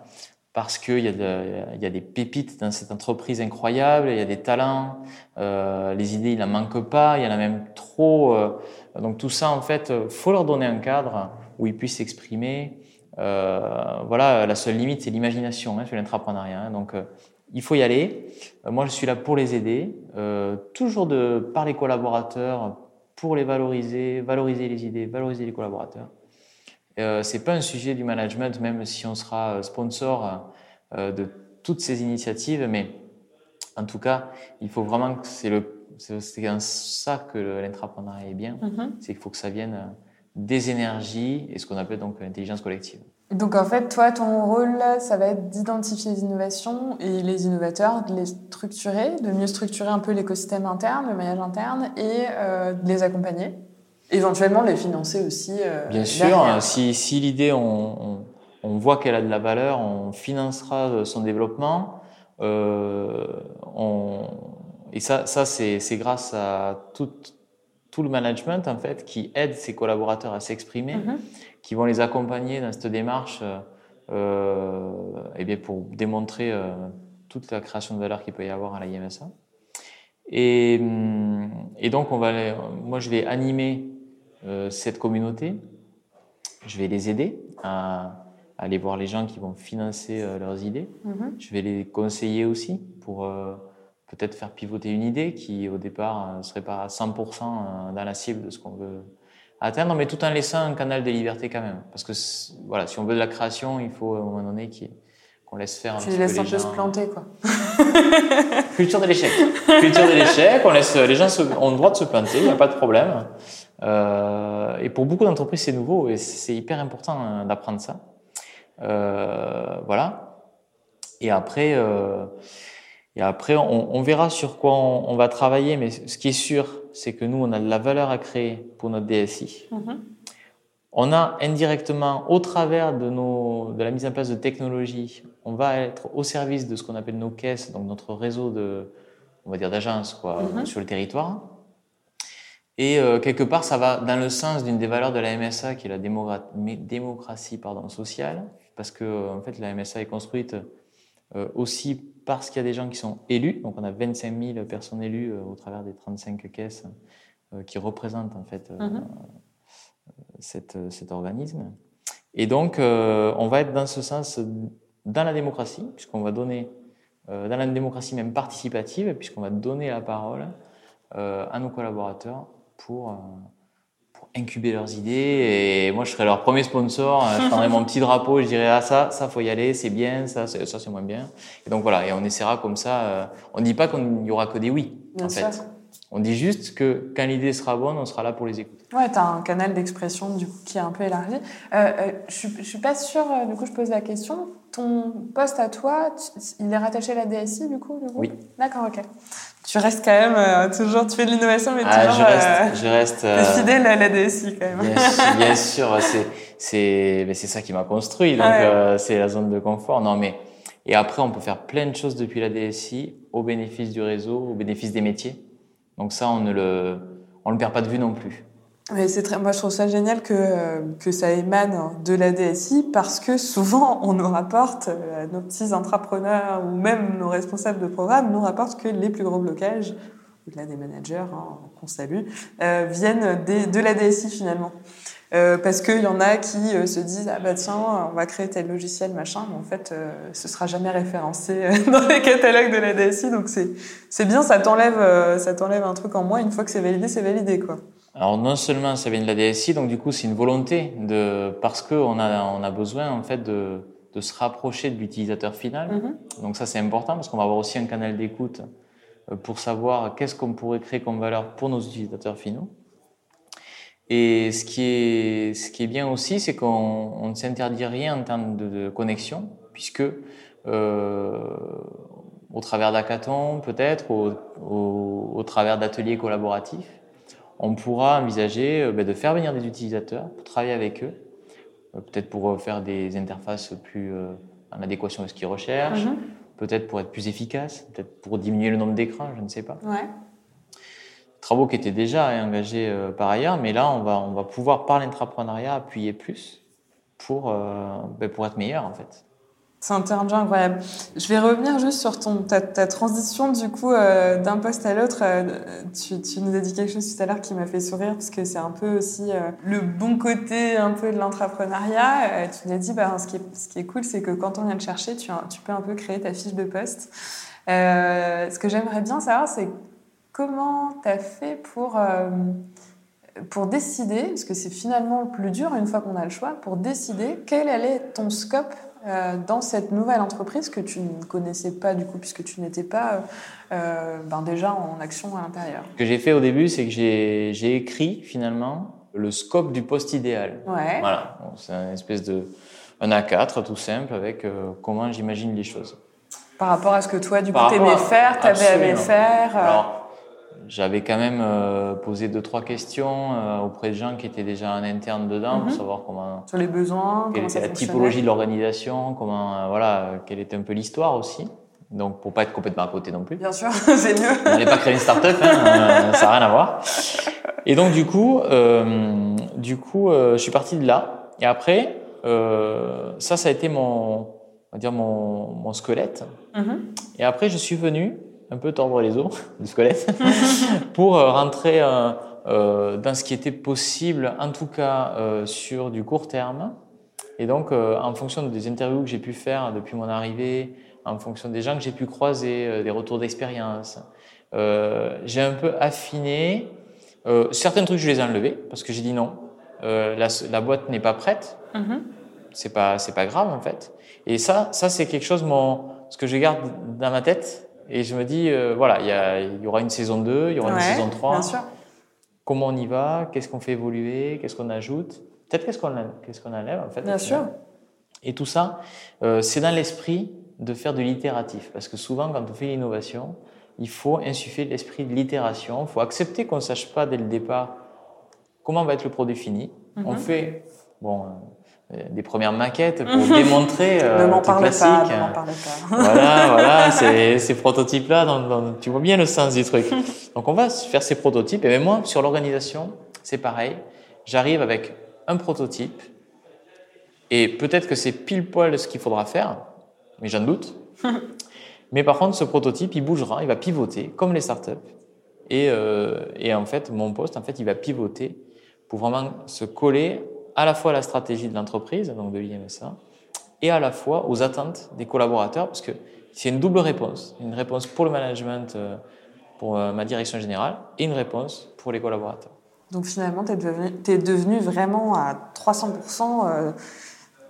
Parce qu'il y, a de- y a des pépites dans cette entreprise incroyable, il y a des talents, euh, les idées, il n'en manque pas, il y en a même trop. euh, donc tout ça, en fait, euh, faut leur donner un cadre où ils puissent s'exprimer. Euh, voilà, la seule limite, c'est l'imagination hein, sur l'intrapreneuriat. hein. donc, euh, il faut y aller. Euh, moi, je suis là pour les aider, toujours de par les collaborateurs, pour les valoriser, valoriser les idées, valoriser les collaborateurs. Euh, c'est pas un sujet du management, même si on sera sponsor euh, de toutes ces initiatives, mais en tout cas, il faut vraiment que c'est le, c'est c'est en ça que le- l'entrepreneuriat est bien, Mhm. c'est qu'il faut que ça vienne des énergies et ce qu'on appelle donc l'intelligence collective. Donc en fait, toi, ton rôle, là, ça va être d'identifier les innovations et les innovateurs, de les structurer, de mieux structurer un peu l'écosystème interne, le maillage interne, et euh, de les accompagner. Éventuellement, les financer aussi. euh, Bien sûr, euh, si, si l'idée, on, on, on voit qu'elle a de la valeur, on financera euh, son développement. Euh, on, et ça, ça c'est c'est grâce à tout, tout le management en fait qui aide ses collaborateurs à s'exprimer, Mhm. qui vont les accompagner dans cette démarche euh, eh bien pour démontrer euh, toute la création de valeur qu'il peut y avoir à la IMSA. Et, hum, et donc, on va, les- moi, je vais animer euh, cette communauté. Je vais les aider à, à aller voir les gens qui vont financer euh, leurs idées. Mhm. Je vais les conseiller aussi pour euh, peut-être faire pivoter une idée qui, au départ, ne serait pas à 100% euh, dans la cible de ce qu'on veut atteindre, mais tout en laissant un canal de liberté quand même. Parce que voilà, si on veut de la création, il faut à un moment donné qu'on laisse faire un Tu petit peu laisses un les peu se gens. planter, quoi. Culture de l'échec. Culture de l'échec, on laisse les gens se, ont le droit de se planter, il n'y a pas de problème. Euh, et pour beaucoup d'entreprises, c'est nouveau et c'est hyper important euh, d'apprendre ça. Euh, voilà. Et après, euh, et après, on, on verra sur quoi on, on va travailler, mais ce qui est sûr, c'est que nous, on a de la valeur à créer pour notre DSI. Mhm. On a indirectement, au travers de, nos, de la mise en place de technologies, on va être au service de ce qu'on appelle nos caisses, donc notre réseau de, on va dire d'agences quoi, Mhm. sur le territoire. Et euh, quelque part, ça va dans le sens d'une des valeurs de la MSA, qui est la démocratie pardon, sociale, parce que en fait, la MSA est construite euh, aussi parce qu'il y a des gens qui sont élus. Donc, on a 25 000 personnes élues euh, au travers des 35 caisses euh, qui représentent en fait euh, Mhm. cet, cet organisme. Et donc, euh, on va être dans ce sens dans la démocratie, puisqu'on va donner, euh, dans la démocratie même participative, puisqu'on va donner la parole euh, à nos collaborateurs pour incuber leurs idées. Et moi, je serai leur premier sponsor. euh, Je prendrai mon petit drapeau, je dirais ah ça, ça faut y aller, c'est bien, ça, c'est- ça c'est moins bien. Et donc voilà, et on essaiera comme ça. euh, on ne dit pas qu'il n'y aura que des oui, Bien en sûr. fait. On dit juste que quand l'idée sera bonne, on sera là pour les écouter. Ouais, tu as un canal d'expression du coup qui est un peu élargi. Euh, euh, je je suis pas sûre, du coup, je pose la question. Ton poste à toi, tu- il est rattaché à la DSI, du coup, du coup Oui. D'accord, ok. Tu restes quand même euh, toujours, tu fais de l'innovation, mais Ah, toujours. je reste, euh, je reste. euh, fidèle à la DSI quand même. Bien sûr, c'est c'est ça qui m'a construit, donc Ouais. euh, c'est la zone de confort. Non, mais et après on peut faire plein de choses depuis la DSI au bénéfice du réseau, au bénéfice des métiers. Donc ça on ne le on le perd pas de vue non plus. Mais c'est très, moi, je trouve ça génial que, que ça émane de la DSI parce que souvent, on nous rapporte, euh, nos petits entrepreneurs ou même nos responsables de programme nous rapportent que les plus gros blocages, au-delà des managers hein, qu'on salue, euh, viennent des- de la DSI finalement. Euh, parce qu'il y en a qui se disent ah bah tiens on va créer tel logiciel machin mais en fait euh, ce sera jamais référencé dans les catalogues de la DSI donc c'est c'est bien ça t'enlève ça t'enlève un truc en moins une fois que c'est validé c'est validé quoi Alors non seulement ça vient de la DSI, donc du coup c'est une volonté de parce que on a on a besoin en fait de de se rapprocher de l'utilisateur final. Mhm. Donc ça c'est important parce qu'on va avoir aussi un canal d'écoute euh, pour savoir qu'est-ce qu'on pourrait créer comme valeur pour nos utilisateurs finaux. Et ce qui est, ce qui est bien aussi, c'est qu'on on ne s'interdit rien en termes de, de connexion, puisque au travers d'hackathons, peut-être, au, au, au, travers d'ateliers collaboratifs, on pourra envisager ben, de faire venir des utilisateurs pour travailler avec eux, peut-être pour faire des interfaces plus en adéquation avec ce qu'ils recherchent, mhm. peut-être pour être plus efficace, peut-être pour diminuer le nombre d'écrans, je ne sais pas. Ouais. Travaux qui étaient déjà engagés euh, par ailleurs, mais là, on va, on va pouvoir, par l'entrepreneuriat, appuyer plus pour, euh, ben, pour être meilleur, en fait. C'est jeu incroyable. Je vais revenir juste sur ton, ta, transition du coup euh, d'un poste à l'autre. Euh, tu, nous as dit quelque chose tout à l'heure qui m'a fait sourire parce que c'est un peu aussi euh, le bon côté un peu de l'entrepreneuriat. tu nous as dit bah, ce, qui est, ce qui est cool, c'est que quand on vient te chercher, tu, tu peux un peu créer ta fiche de poste. ce que j'aimerais bien savoir, c'est comment tu as fait pour pour décider, parce que c'est finalement le plus dur une fois qu'on a le choix, pour décider quel allait ton scope euh, dans cette nouvelle entreprise que tu ne connaissais pas du coup puisque tu n'étais pas euh, ben déjà en action à l'intérieur Ce que j'ai fait au début, c'est que j'ai écrit finalement le scope du poste idéal. Ouais. Voilà, c'est une espèce de un A4 tout simple avec euh, comment j'imagine les choses. Par rapport à ce que toi, du coup, t'aimais faire, t'avais aimé faire. Alors, j'avais quand même euh, posé deux trois questions euh, auprès de gens qui étaient déjà en interne dedans pour mhm. savoir comment sur les besoins, quelle était la typologie de l'organisation, comment euh, voilà, quelle était un peu l'histoire aussi. Donc pour pas être complètement à côté non plus. Bien sûr, c'est mieux. On n'est pas créé une start-up, hein, ça n'a rien à voir. Et donc du coup, du coup, je suis parti de là. Et après, ça, ça a été mon, on va dire mon, mon squelette. Mhm. Et après, je suis venu un peu tordre les os du squelette pour euh, rentrer euh, euh, dans ce qui était possible, en tout cas sur du court terme. Et donc, en fonction des interviews que j'ai pu faire depuis mon arrivée, en fonction des gens que j'ai pu croiser, des retours d'expérience, j'ai un peu affiné. certains trucs, je les ai enlevés parce que j'ai dit non. La, la, boîte n'est pas prête. C'est pas, c'est pas grave en fait. Et ça, ça c'est quelque chose, mon, ce que je garde dans ma tête, et je me dis, euh, voilà, il y, aura une saison 2, il y aura une saison 3. Bien sûr. Comment on y va? Qu'est-ce qu'on fait évoluer? Qu'est-ce qu'on ajoute? Peut-être qu'est-ce qu'on qu'est-ce qu'on enlève en fait. Bien sûr. Et tout ça, euh, c'est dans l'esprit de faire de l'itératif. Parce que souvent, quand on fait l'innovation, il faut insuffler l'esprit de l'itération. Il faut accepter qu'on ne sache pas dès le départ comment va être le produit fini. On mhm. fait, bon, des premières maquettes pour démontrer euh, ne m'en parle classique. Pas, ne m'en parle pas. voilà, voilà, ces, ces prototypes-là, tu vois bien le sens du truc. Donc on va faire ces prototypes. Et même moi, sur l'organisation, c'est pareil. J'arrive avec un prototype et peut-être que c'est pile poil ce qu'il faudra faire, mais j'en doute. mais par contre, ce prototype, il bougera, il va pivoter comme les startups. Et, euh, et en fait, mon poste, en fait, il va pivoter pour vraiment se coller à la fois à la stratégie de l'entreprise, donc de l'IMSA, et à la fois aux attentes des collaborateurs, parce que c'est une double réponse. Une réponse pour le management, euh, pour euh, ma direction générale, et une réponse pour les collaborateurs. Donc finalement, tu es devenu, es devenu vraiment à 300% euh,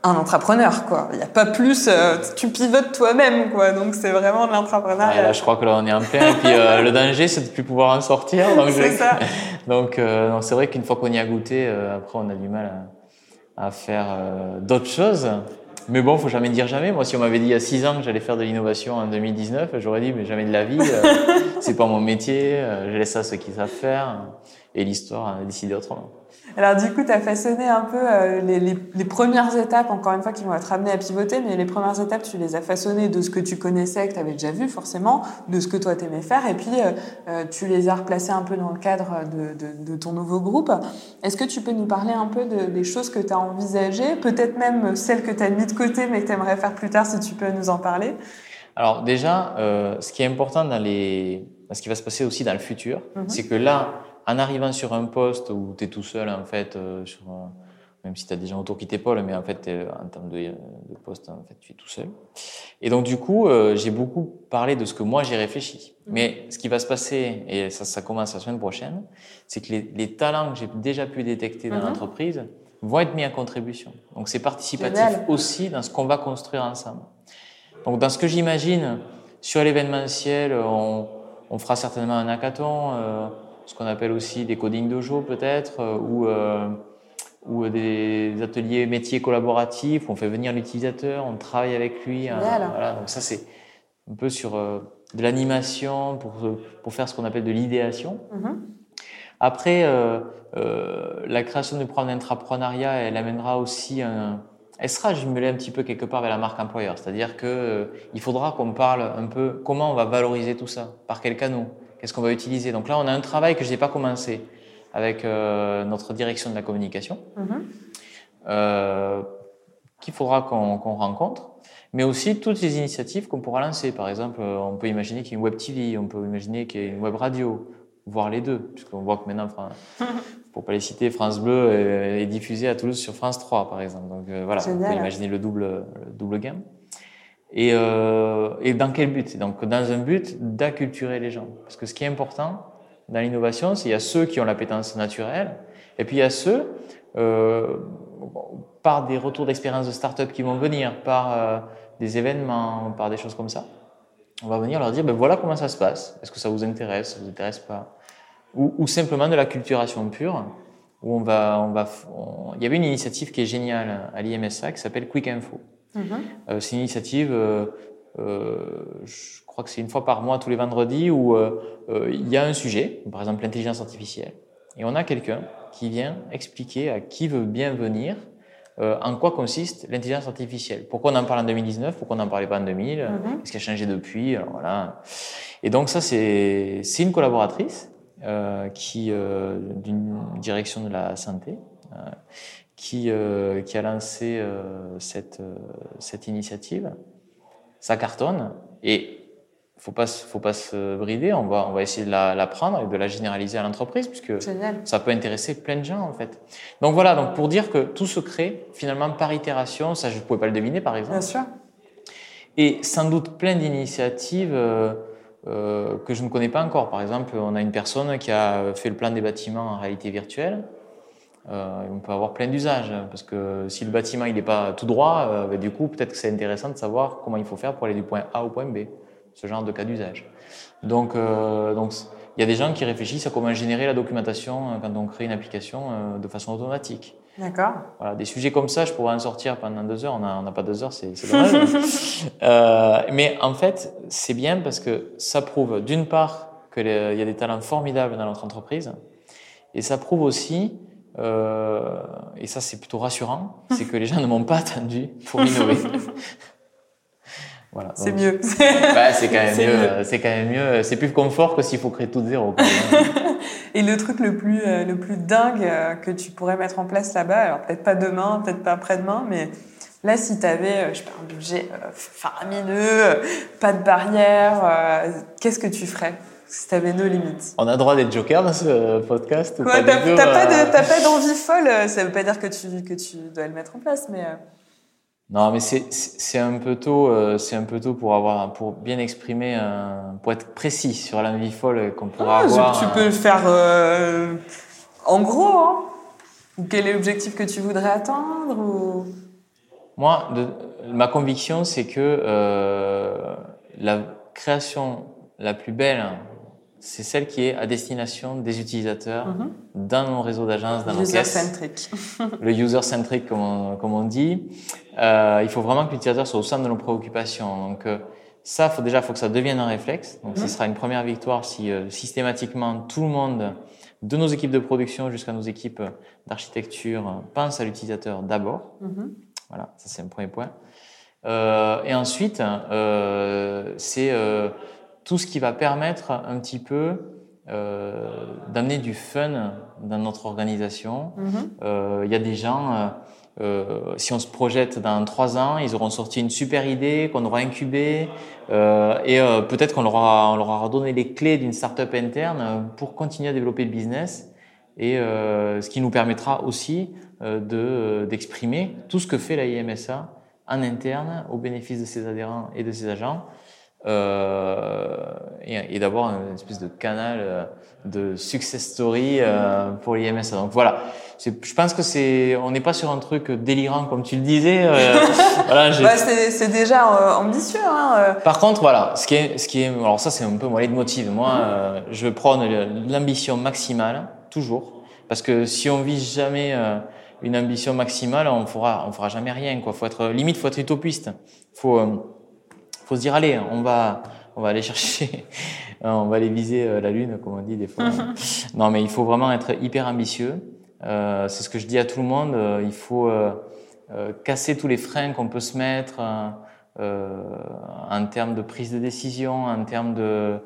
un entrepreneur, quoi. Il n'y a pas plus, tu pivotes toi-même, quoi. Donc c'est vraiment de l'entrepreneuriat. là, je crois que là, on est en plein. Et puis le danger, c'est de ne plus pouvoir en sortir. c'est ça. Donc c'est vrai qu'une fois qu'on y a goûté, après, on a du mal à à faire euh, d'autres choses. Mais bon, faut jamais dire jamais. Moi, si on m'avait dit il y a six ans que j'allais faire de l'innovation en 2019, j'aurais dit mais jamais de la vie. Euh, c'est pas mon métier. Euh, je laisse ça à ceux qui savent faire. Et l'histoire a décidé autrement. Alors du coup, tu as façonné un peu euh, les, les, les, premières étapes, encore une fois, qui vont être amenées à pivoter, mais les premières étapes, tu les as façonnées de ce que tu connaissais, que tu avais déjà vu forcément, de ce que toi t'aimais faire, et puis euh, euh, tu les as replacées un peu dans le cadre de, de, de ton nouveau groupe. Est-ce que tu peux nous parler un peu de, des choses que tu as envisagées, peut-être même celles que tu as mis de côté, mais que tu aimerais faire plus tard, si tu peux nous en parler? Alors déjà, ce qui est important dans les... ce qui va se passer aussi dans le futur, mhm. c'est que là, en arrivant sur un poste où tu es tout seul, en fait, euh, sur, même si tu as des gens autour qui t'épaulent, mais en fait, en termes de, de, poste, en fait, tu es tout seul. Et donc, du coup, euh, j'ai beaucoup parlé de ce que moi j'ai réfléchi. Mmh. Mais ce qui va se passer, et ça, ça commence la semaine prochaine, c'est que les, les, talents que j'ai déjà pu détecter dans mmh. l'entreprise vont être mis en contribution. Donc, c'est participatif aussi dans ce qu'on va construire ensemble. Donc, dans ce que j'imagine, sur l'événementiel, on, on, fera certainement un hackathon. Euh, ce qu'on appelle aussi des coding dojo peut-être, euh, où euh, ou des ateliers métiers collaboratifs où on fait venir l'utilisateur, on travaille avec lui. Hein, voilà, donc ça c'est un peu sur euh, de l'animation pour, pour faire ce qu'on appelle de l'idéation. Mm-hmm. Après, euh, la création du programme d'entrepreneuriat, elle amènera aussi un, elle sera jumelée un petit peu quelque part vers la marque employeur. C'est-à-dire que il faudra qu'on parle un peu comment on va valoriser tout ça, par quel canot, qu'est-ce qu'on va utiliser? Donc là, on a un travail que je n'ai pas commencé avec euh, notre direction de la communication, mm-hmm. euh, qu'il faudra qu'on rencontre, mais aussi toutes les initiatives qu'on pourra lancer. Par exemple, euh, on peut imaginer qu'il y ait une web TV, on peut imaginer qu'il y ait une web radio, voire les deux, puisqu'on voit que maintenant, pour pas les citer, France Bleu est, diffusé à Toulouse sur France 3, par exemple. Donc euh, voilà, on peut imaginer le double, le double gain. Et, euh, et dans quel but? Donc dans un but d'acculturer les gens. Parce que ce qui est important dans l'innovation, c'est qu'il y a ceux qui ont l'appétence naturelle, et puis il y a ceux, euh, par des retours d'expérience de start-up qui vont venir, par euh, des événements, par des choses comme ça, on va venir leur dire, ben voilà comment ça se passe. Est-ce que ça vous intéresse, ça vous intéresse pas? Ou, ou, simplement de la culturation pure, où on va, on va, il y avait une initiative qui est géniale à l'IMSA qui s'appelle Quick Info. Mm-hmm. Euh, c'est une initiative, euh, euh, je crois que c'est une fois par mois, tous les vendredis, où il y a un sujet, par exemple l'intelligence artificielle, et on a quelqu'un qui vient expliquer à qui veut bien venir euh, en quoi consiste l'intelligence artificielle. Pourquoi on en parle en 2019 Pourquoi on n'en parlait pas en 2000 mm-hmm. Qu'est-ce qui a changé depuis Alors, voilà. Et donc ça, c'est une collaboratrice euh, qui euh, d'une direction de la santé euh, qui, a lancé cette, cette initiative. Ça cartonne et faut pas faut pas se brider on va on va essayer de la, la prendre et de la généraliser à l'entreprise puisque ça peut intéresser plein de gens en fait donc voilà donc pour dire que tout se crée finalement par itération ça je ne pouvais pas le deviner par exemple bien sûr et sans doute plein d'initiatives euh, euh, que je ne connais pas encore. Par exemple, on a une personne qui a fait le plan des bâtiments en réalité virtuelle. Euh, on peut avoir plein d'usages parce que si le bâtiment il n'est pas tout droit, euh, ben, du coup peut-être que c'est intéressant de savoir comment il faut faire pour aller du point A au point B. Ce genre de cas d'usage. Donc, euh, donc il y a des gens qui réfléchissent à comment générer la documentation quand on crée une application de façon automatique. D'accord. Voilà, des sujets comme ça, je pourrais en sortir pendant deux heures. On n'a pas deux heures, c'est dommage. mais en fait, c'est bien parce que ça prouve, d'une part, qu'il y a des talents formidables dans notre entreprise, et ça prouve aussi, et ça c'est plutôt rassurant, c'est que les gens ne m'ont pas attendu pour innover. Voilà. C'est mieux. bah, c'est quand même mieux. C'est quand même mieux. C'est plus confort que s'il faut créer tout de zéro. Et le truc le plus euh, le plus dingue euh, que tu pourrais mettre en place là-bas, alors peut-être pas demain, peut-être pas après-demain, mais là si tu avais euh, je sais pas un budget faramineux, pas de barrière, qu'est-ce que tu ferais? Si tu avais nos limites On a droit d'être joker dans ce podcast T'as pas, pas d'envie folle, ça veut pas dire que tu que tu dois le mettre en place, mais non, mais c'est un peu tôt. Euh, c'est un peu tôt pour avoir pour bien exprimer, un, pour être précis sur l'envie folle qu'on pourrait ah, avoir. Tu peux le faire euh, en gros. Hein quel est l'objectif que tu voudrais atteindre ou... Moi, de, ma conviction, c'est que euh, la création la plus belle c'est celle qui est à destination des utilisateurs mhm. dans nos réseaux d'agences, dans nos User-centric. le user-centric, comme, on, comme on dit. Euh, il faut vraiment que l'utilisateur soit au centre de nos préoccupations. Donc euh, ça, faut, déjà, faut que ça devienne un réflexe. Donc ce mhm. sera une première victoire si euh, systématiquement tout le monde, de nos équipes de production jusqu'à nos équipes d'architecture, pense à l'utilisateur d'abord. Mhm. Voilà, ça c'est un premier point. Et ensuite, c'est tout ce qui va permettre un petit peu euh, d'amener du fun dans notre organisation. Mhm. Euh, il y a des gens, euh, euh, si on se projette dans trois ans, ils auront sorti une super idée qu'on aura incubée euh, et euh, peut-être qu'on leur, aura, on leur aura donné les clés d'une startup interne pour continuer à développer le business et ce qui nous permettra aussi de d'exprimer tout ce que fait la IMSA en interne au bénéfice de ses adhérents et de ses agents euh, et, et d'avoir une espèce de canal euh, de success story euh, pour l'IMSA. Donc voilà, je pense que c'est, on n'est pas sur un truc délirant comme tu le disais. Euh, voilà, bah, c'est déjà ambitieux. Hein, Par contre, voilà, ce qui est, ce qui est, alors ça c'est un peu mon leitmotiv. Moi, mm-hmm. je prône l'ambition maximale toujours, parce que si on vise jamais une ambition maximale, on fera, on fera jamais rien. Quoi. Faut être limite, faut être utopiste. Faut, faut se dire allez, on va, on va aller chercher, on va aller viser euh, la lune, comme on dit des fois. non, mais il faut vraiment être hyper ambitieux. Euh, c'est ce que je dis à tout le monde. Euh, il faut euh, casser tous les freins qu'on peut se mettre en termes de prise de décision, en termes de,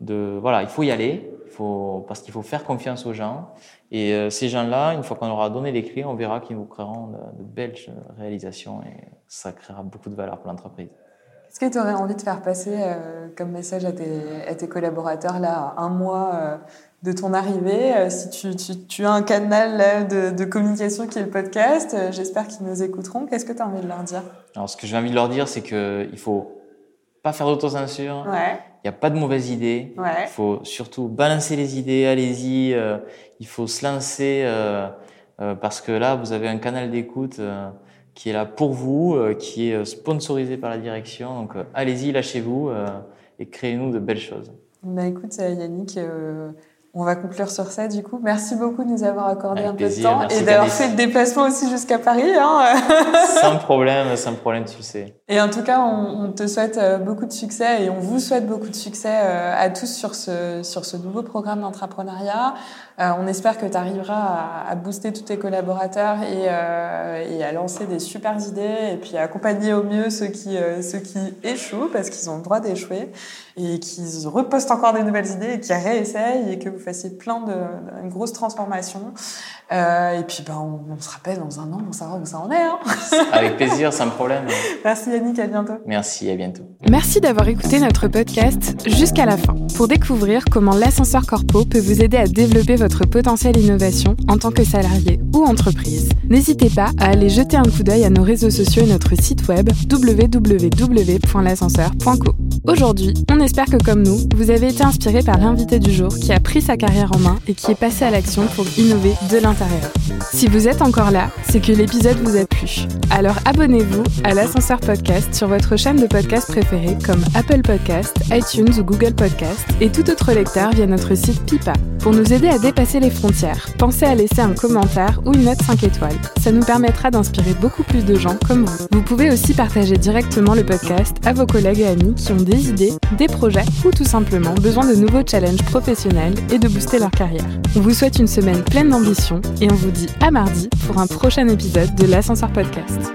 de voilà, il faut y aller. Il faut parce qu'il faut faire confiance aux gens. Et euh, ces gens-là, une fois qu'on aura donné les clés, on verra qu'ils nous créeront de, de, belles réalisations et ça créera beaucoup de valeur pour l'entreprise. Est-ce que tu aurais envie de faire passer euh, comme message à tes, à tes, collaborateurs là, un mois euh, de ton arrivée euh, Si tu, tu, tu, as un canal de, de, communication qui est le podcast, j'espère qu'ils nous écouteront. Qu'est-ce que tu as envie de leur dire? Alors, ce que j'ai envie de leur dire, c'est qu'il faut pas faire d'autocensure. Ouais. Il n'y a pas de mauvaises idées. Ouais. Il faut surtout balancer les idées, allez-y. Il faut se lancer parce que là, vous avez un canal d'écoute qui est là pour vous, euh, qui est sponsorisé par la direction. Donc, euh, allez-y, lâchez-vous et créez-nous de belles choses. Bah écoute, Yannick, on va conclure sur ça du coup. Merci beaucoup de nous avoir accordé Avec un plaisir, peu de temps et d'avoir fait le déplacement aussi jusqu'à Paris. Hein. sans problème, sans problème, tu le sais. Et en tout cas, on, on, te souhaite euh, beaucoup de succès et on vous souhaite beaucoup de succès euh, à tous sur ce, sur ce nouveau programme d'entrepreneuriat. Euh, on espère que tu arriveras à, à, booster tous tes collaborateurs et, euh, et, à lancer des super idées et puis à accompagner au mieux ceux qui, ceux qui échouent parce qu'ils ont le droit d'échouer et qu'ils repostent encore des nouvelles idées et qui réessayent et que vous fassiez plein de, de une grosse transformation. Euh, et puis ben, on, on, se rappelle dans un an pour savoir où ça en est. Hein Avec plaisir, sans problème. Merci Yannick, à bientôt. Merci, à bientôt. Merci d'avoir écouté notre podcast jusqu'à la fin pour découvrir comment l'ascenseur corpo peut vous aider à développer votre potentiel innovation en tant que salarié ou entreprise. N'hésitez pas à aller jeter un coup d'œil à nos réseaux sociaux et notre site web www.l'ascenseur.co. Aujourd'hui, on espère que comme nous, vous avez été inspiré par l'invité du jour qui a pris sa carrière en main et qui est passé à l'action pour innover de l'intérieur. Si vous êtes encore là, c'est que l'épisode vous a plu. Alors abonnez-vous à l'ascenseur podcast sur votre chaîne de podcast préférée comme Apple Podcast, iTunes ou Google Podcast et tout autre lecteur via notre site Pipa. Pour nous aider à dépasser les frontières, pensez à laisser un commentaire ou une note 5 étoiles. Ça nous permettra d'inspirer beaucoup plus de gens comme vous. Vous pouvez aussi partager directement le podcast à vos collègues et amis qui ont des idées, des projets ou tout simplement besoin de nouveaux challenges professionnels et booster leur carrière. On vous souhaite une semaine pleine d'ambition et on vous dit à mardi pour un prochain épisode de l'Ascenseur Podcast.